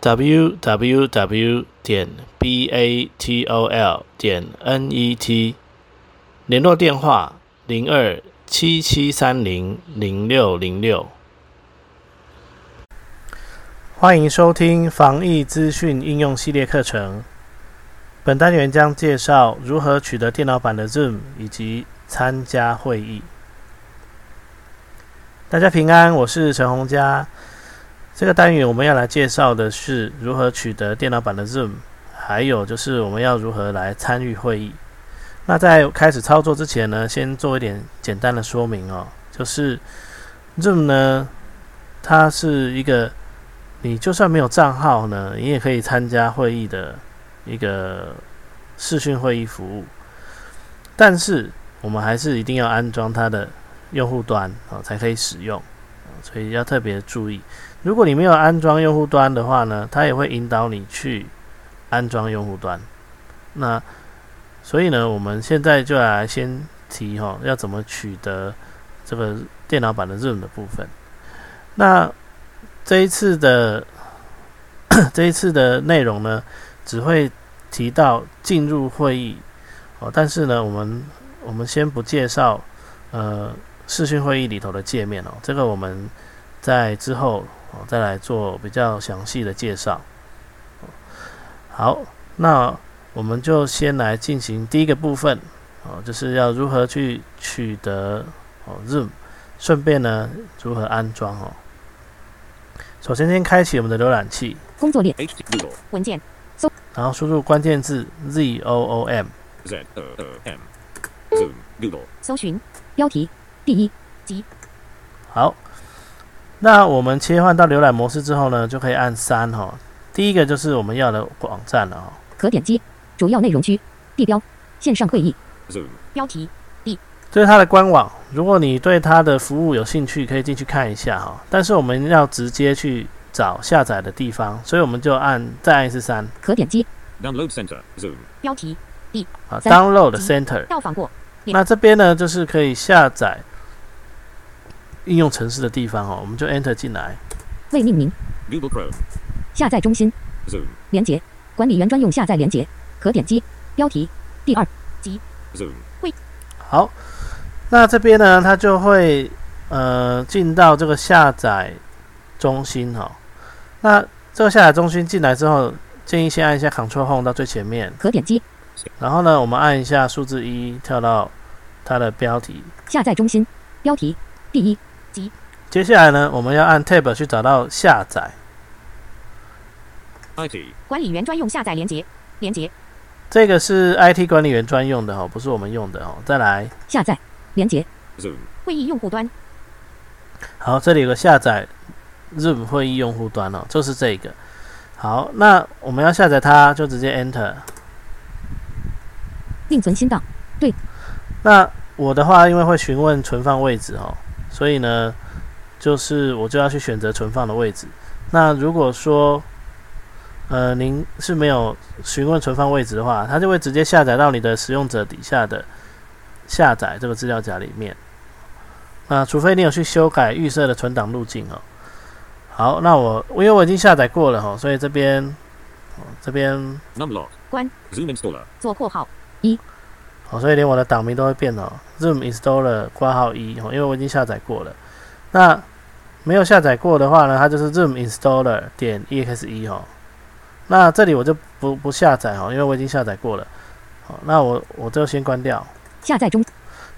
Www 点 batol 点 net，联络电话零二七七三零零六零六。欢迎收听防疫资讯应用系列课程。本单元将介绍如何取得电脑版的 Zoom 以及参加会议。大家平安，我是陈洪佳。这个单元我们要来介绍的是如何取得电脑版的 Zoom，还有就是我们要如何来参与会议。那在开始操作之前呢，先做一点简单的说明哦，就是 Zoom 呢，它是一个你就算没有账号呢，你也可以参加会议的一个视讯会议服务。但是我们还是一定要安装它的用户端啊，才可以使用，所以要特别注意。如果你没有安装用户端的话呢，它也会引导你去安装用户端。那所以呢，我们现在就来先提哈，要怎么取得这个电脑版的 Zoom 的部分。那这一次的 这一次的内容呢，只会提到进入会议哦，但是呢，我们我们先不介绍呃视讯会议里头的界面哦，这个我们在之后。哦，再来做比较详细的介绍。好，那我们就先来进行第一个部分，哦，就是要如何去取得哦 Zoom，顺便呢如何安装哦。首先先开启我们的浏览器，工作列文件搜，然后输入关键字 Z O O M Z O O M Zoom 搜寻标题第一集，好。那我们切换到浏览模式之后呢，就可以按三哈。第一个就是我们要的网站了哈。可点击主要内容区地标线上会议标题 D，这是它的官网。如果你对它的服务有兴趣，可以进去看一下哈。但是我们要直接去找下载的地方，所以我们就按再按一次三。可点击 Download Center Zoom 标题 D 好 Download Center 到访过。那这边呢，就是可以下载。应用程式的地方哦，我们就 Enter 进来。未命名。Google Chrome。下载中心。Zoom。连接。管理员专用下载连接。可点击。标题。第二集。Zoom。会。好，那这边呢，它就会呃进到这个下载中心哈。那这个下载中心进来之后，建议先按一下 Ctrl Home 到最前面。可点击。然后呢，我们按一下数字一，跳到它的标题。下载中心。标题。第一。接下来呢，我们要按 Tab 去找到下载。IT 管理员专用下载连接，连接。这个是 IT 管理员专用的哦，不是我们用的哦。再来下载连接，Zoom。会议用户端。好，这里有个下载 Zoom 会议用户端哦，就是这个。好，那我们要下载它，就直接 Enter。另存新档。对。那我的话，因为会询问存放位置哦。所以呢，就是我就要去选择存放的位置。那如果说，呃，您是没有询问存放位置的话，它就会直接下载到你的使用者底下的下载这个资料夹里面。那除非你有去修改预设的存档路径哦。好，那我因为我已经下载过了哈，所以这边这边关 Zoom Installer 做括号一。哦，所以连我的档名都会变哦。Zoom Installer 挂号一哦，因为我已经下载过了。那没有下载过的话呢，它就是 Zoom Installer 点 exe 哦。那这里我就不不下载哦，因为我已经下载过了。好，那我我就先关掉。下载中。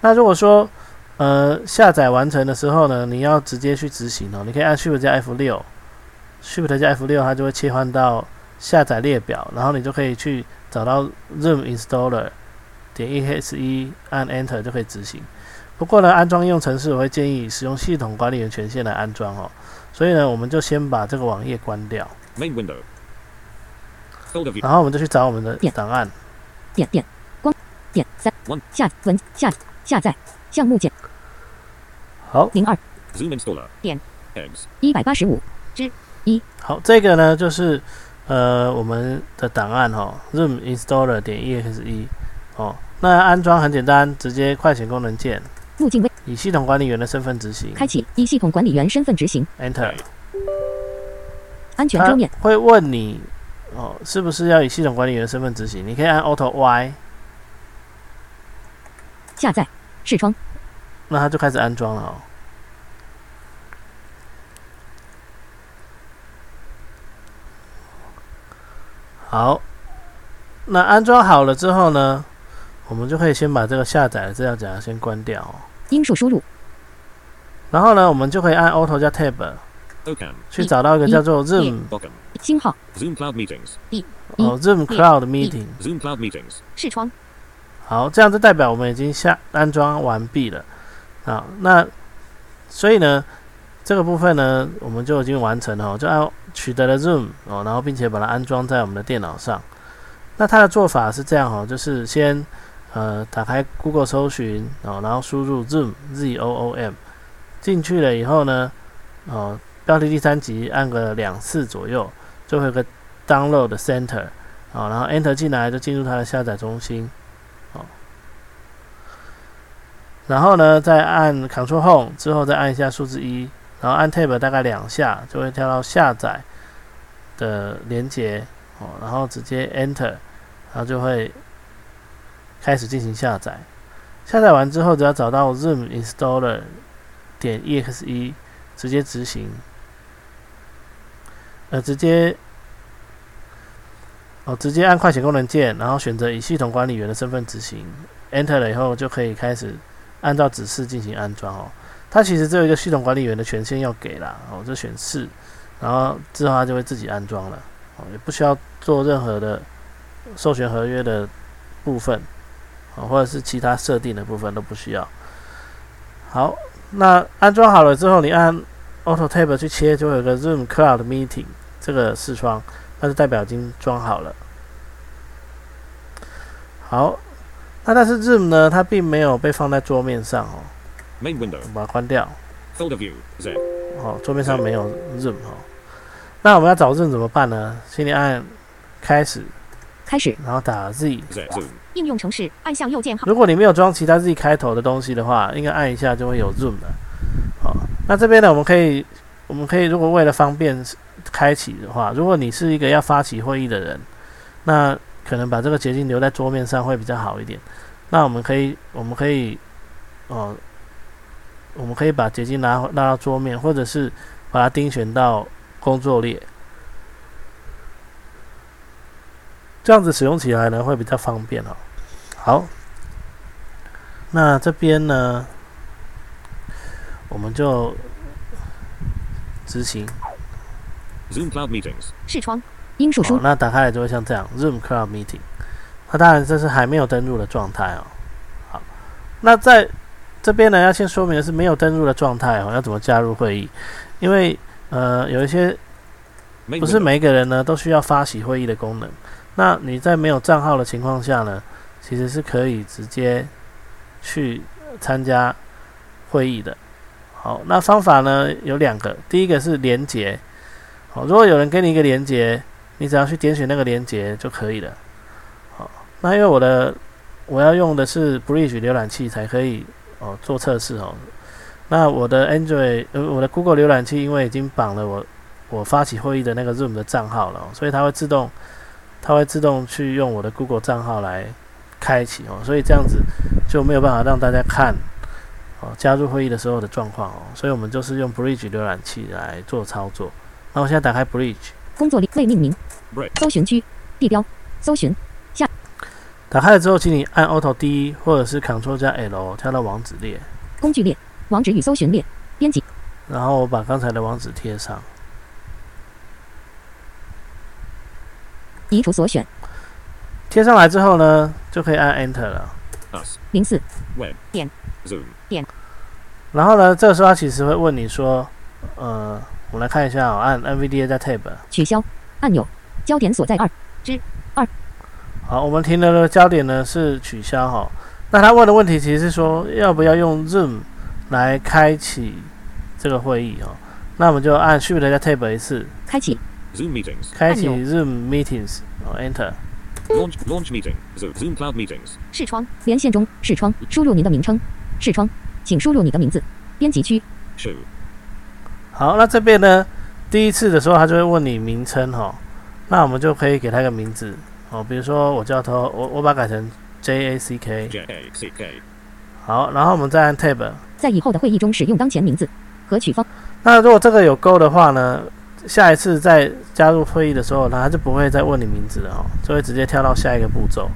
那如果说呃下载完成的时候呢，你要直接去执行哦，你可以按 Shift 加 F 六，Shift 加 F 六，它就会切换到下载列表，然后你就可以去找到 Zoom Installer。点 E S E 按 Enter 就可以执行。不过呢，安装应用程式我会建议使用系统管理员权限来安装哦。所以呢，我们就先把这个网页关掉。Main window。然后我们就去找我们的档案。点点光点三下文下下载项目键好零二点一百八十五之一。好，这个呢就是呃我们的档案哈，Zoom Installer 点 exe 哦。那安装很简单，直接快捷功能键，路径位以系统管理员的身份执行，开启以系统管理员身份执行，Enter。安全桌面会问你哦，是不是要以系统管理员身份执行？你可以按 Auto Y 下载视窗，那它就开始安装了哦。好，那安装好了之后呢？我们就可以先把这个下载的资料夹先关掉哦。音数输入，然后呢，我们就可以按 Auto 加 Tab，去找到一个叫做 Zoom 星号 Zoom Cloud Meetings 哦，Zoom Cloud Meeting Zoom Cloud Meetings 视窗。好，这样就代表我们已经下安装完毕了啊。那所以呢，这个部分呢，我们就已经完成了，就按取得了 Zoom 哦，然后并且把它安装在我们的电脑上。那它的做法是这样哦，就是先。呃，打开 Google 搜寻哦，然后输入 Zoom Z O O M 进去了以后呢，哦，标题第三级按个两次左右，就会有个 Download Center 哦，然后 Enter 进来就进入它的下载中心哦，然后呢再按 Ctrl Home 之后再按一下数字一，然后按 Tab 大概两下就会跳到下载的连接哦，然后直接 Enter，然后就会。开始进行下载，下载完之后，只要找到 Zoom Installer 点 exe，直接执行，呃，直接哦，直接按快捷功能键，然后选择以系统管理员的身份执行，Enter 了以后，就可以开始按照指示进行安装哦。它其实只有一个系统管理员的权限要给啦，哦，就选是，然后之后它就会自己安装了，哦，也不需要做任何的授权合约的部分。或者是其他设定的部分都不需要。好，那安装好了之后，你按 Auto Tab 去切，就会有个 Zoom Cloud Meeting 这个视窗，那就代表已经装好了。好，那但是 Zoom 呢，它并没有被放在桌面上哦。Main window，把它关掉。Folder View Z。哦，桌面上没有 Zoom 哦。那我们要找 Zoom 怎么办呢？请你按开始。开始，然后打 Z。应用程式，按向右键号。如果你没有装其他 Z 开头的东西的话，应该按一下就会有 Zoom 的。好，那这边呢，我们可以，我们可以，如果为了方便开启的话，如果你是一个要发起会议的人，那可能把这个捷径留在桌面上会比较好一点。那我们可以，我们可以，哦，我们可以把捷径拉拉到桌面，或者是把它钉选到工作列。这样子使用起来呢会比较方便哦。好，那这边呢，我们就执行 Zoom Cloud Meetings 视窗英数输。那打开来就会像这样 Zoom Cloud Meeting。那当然这是还没有登录的状态哦。好，那在这边呢要先说明的是没有登录的状态哦，要怎么加入会议？因为呃有一些不是每一个人呢都需要发起会议的功能。那你在没有账号的情况下呢，其实是可以直接去参加会议的。好，那方法呢有两个，第一个是连接。好，如果有人给你一个连接，你只要去点选那个连接就可以了。好，那因为我的我要用的是 Bridge 浏览器才可以哦做测试哦。那我的 Android 呃我的 Google 浏览器因为已经绑了我我发起会议的那个 Zoom 的账号了，所以它会自动。它会自动去用我的 Google 账号来开启哦，所以这样子就没有办法让大家看哦加入会议的时候的状况哦，所以我们就是用 Bridge 浏览器来做操作。那我现在打开 Bridge，工作列未命名，搜寻区地标搜寻下，打开了之后，请你按 Auto D 或者是 Ctrl 加 L 跳到网址列，工具列网址与搜寻列编辑，然后我把刚才的网址贴上。移除所选，贴上来之后呢，就可以按 Enter 了。零四。点。Zoom 点，然后呢，这个时候它其实会问你说，呃，我们来看一下，按 NVDA 在 Tab 取消。按钮，焦点所在二。之。二。好，我们停留的焦点呢是取消哈。那他问的问题其实是说要不要用 Zoom 来开启这个会议哦。那我们就按 Shift 加 Tab 一次，开启 Zoom meetings. 开启 Zoom Meetings 哦，Enter。Launch launch meeting. Zoom Zoom Cloud meetings. 视窗连线中视窗输入您的名称视窗，请输入你的名字。编辑区 Show. 好，那这边呢，第一次的时候他就会问你名称哈，那我们就可以给他一个名字哦，比如说我叫他我我把它改成 J A C K。J A C K. 好，然后我们再按 Tab。在以后的会议中使用当前名字。和取方那如果这个有勾的话呢，下一次再加入会议的时候，他就不会再问你名字了哦，就会直接跳到下一个步骤。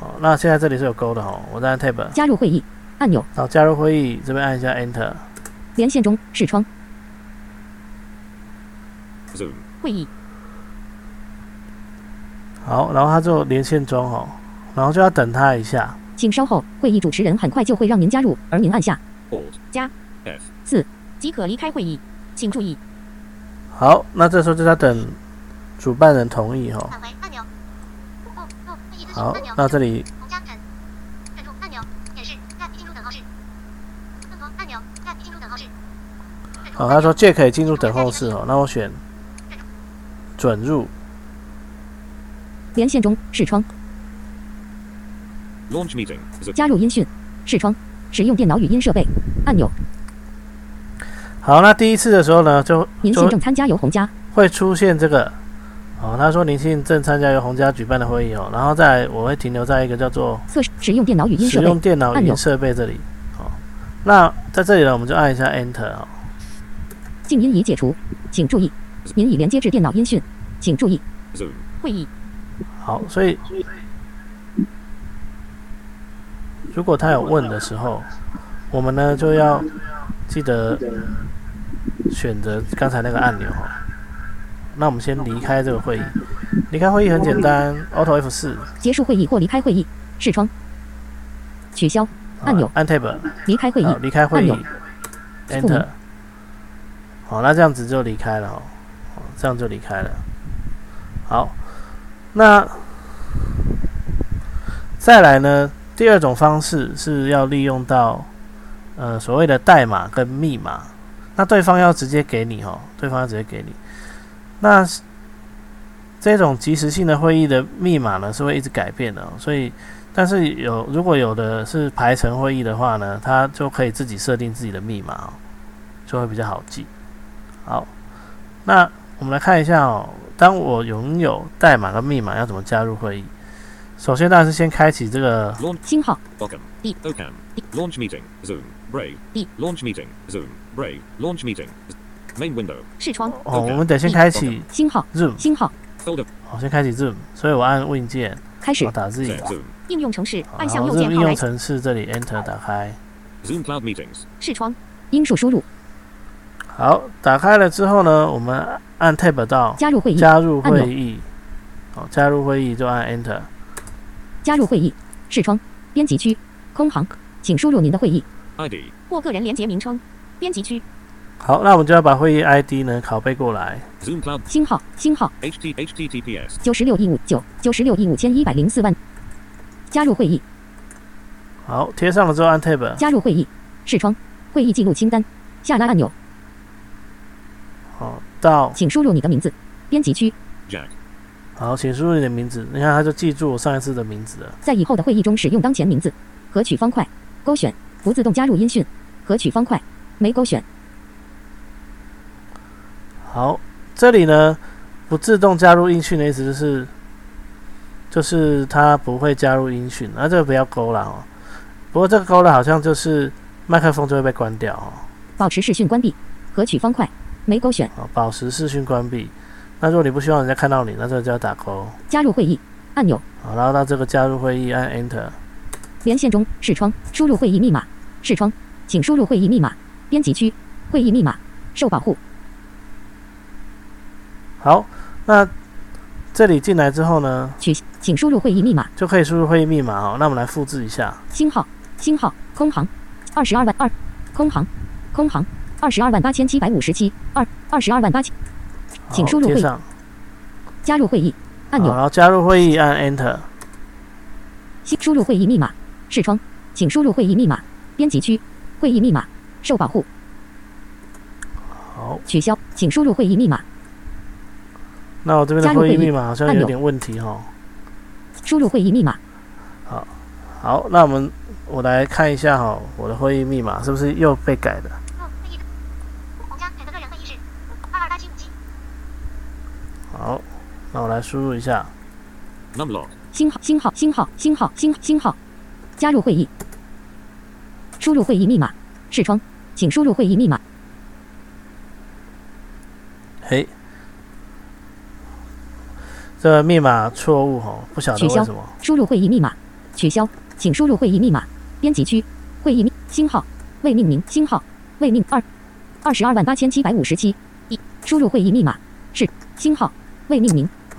哦，那现在这里是有勾的哦，我再按 Tab，加入会议按钮，好加入会议这边按一下 Enter。连线中视窗 Zoom. 会议好，然后他就连线中哦，然后就要等他一下。请稍后，会议主持人很快就会让您加入，而您按下 Alt. 加 F. 即可离开会议。请注意，好，那这时候就要等主办人同意哦。返回按钮。好按钮。，那这里红加陈。陈述按钮。显示 Tab 进入等候室。按钮 Tab 进入等候室。好，他说借可以进入等候室哦，那我选准入。连线中视窗，Launch meeting. 加入音讯视窗，使用电脑语音设备按钮。好，那第一次的时候呢，就您正参加由洪家会出现这个哦，他说您现正参加由洪家举办的会议哦，然后再我会停留在一个叫做测试使用电脑语音使设备用电脑语音设备这里哦。那在这里呢，我们就按一下 Enter 哦。静音已解除，请注意，您已连接至电脑音讯，请注意会议好，所以如果他有问的时候，我们呢就要记得选择刚才那个按钮。哦。那我们先离开这个会议，离开会议很简单，Auto F 四。结束会议或离开会议视窗，取消按钮。按 Tab 离开会议好，离开会议，Enter。好，那这样子就离开了。哦，这样就离开了。好，那再来呢？第二种方式是要利用到呃所谓的代码跟密码，那对方要直接给你哦，对方要直接给你。那这种即时性的会议的密码呢是会一直改变的、哦，所以但是有如果有的是排程会议的话呢，它就可以自己设定自己的密码、哦，就会比较好记。好，那我们来看一下哦，当我拥有代码跟密码，要怎么加入会议？首先当然是先开启这个 Launch 星号 Welcome. Deep. OCAM. Launch meeting. Zoom. Brave. Deep. Launch meeting. Zoom. Brave. Launch meeting. Main window. 视窗。哦，我们得先开启星号 Zoom，星号。好，先开启 Zoom，所以我按 Win 键，开始。我打字，Set. Zoom. 应用程式按向右键号来。应用程式这里 Enter 打开，Zoom Cloud meetings. 视窗音数输入。好，打开了之后呢，我们按 Tab 到加入会议。加入会议，好，加入会议就按 Enter，加入会议。视窗。编辑区。空行，请输入您的会议。ID. 或个人连接名称编辑区。好，那我们就要把会议 ID 呢拷贝过来，Zoom Cloud. 星号星号。HT HTTPS. 九十六亿五九九十六亿五千一百零四万。加入会议。好，贴上了之后按 Tab，加入会议视窗会议记录清单。下拉按钮，好，到。请输入你的名字。编辑区。Jack. 好，请输入你的名字，你看他就记住我上一次的名字了。在以后的会议中使用当前名字。合取方块。勾选。不自动加入音讯。合取方块没勾选好，这里呢不自动加入音讯的意思就是，就是它不会加入音讯，那、这个不要勾了哦。不过这个勾了好像就是麦克风就会被关掉哦。保持视讯关闭合取方块没勾选哦，保持视讯关闭。那如果你不希望人家看到你，那这个就要打勾。加入会议按钮好，然后到这个加入会议按 Enter。连线中视窗输入会议密码视窗请输入会议密码编辑区会议密码受保护好，那这里进来之后呢，取请输入会议密码就可以输入会议密码哦。那我们来复制一下。星号星号空行二十二万二空行空行二十二万八千七百五十七二二十二万八千请输入会。加入会议按钮然后加入会议按 Enter。新输入会议密码，视窗，请输入会议密码。编辑区，会议密码受保护，好，取消，请输入会议密码。那我这边的会议密码好像有点问题哈。输入会议密码，好，好那我们我来看一下哈，我的会议密码是不是又被改了？若会议洪家选择个人会议室，二二八七五七。好，那我来输入一下。Number lock. 星号星号星号星号星星号，加入会议，输入会议密码，视窗，请输入会议密码。嘿，这密码错误哈，不晓得取消为什么。输入会议密码，取消，请输入会议密码。编辑区，会议密星号未命名星号未命二二十二万八千七百五十七一，输入会议密码是星号未命名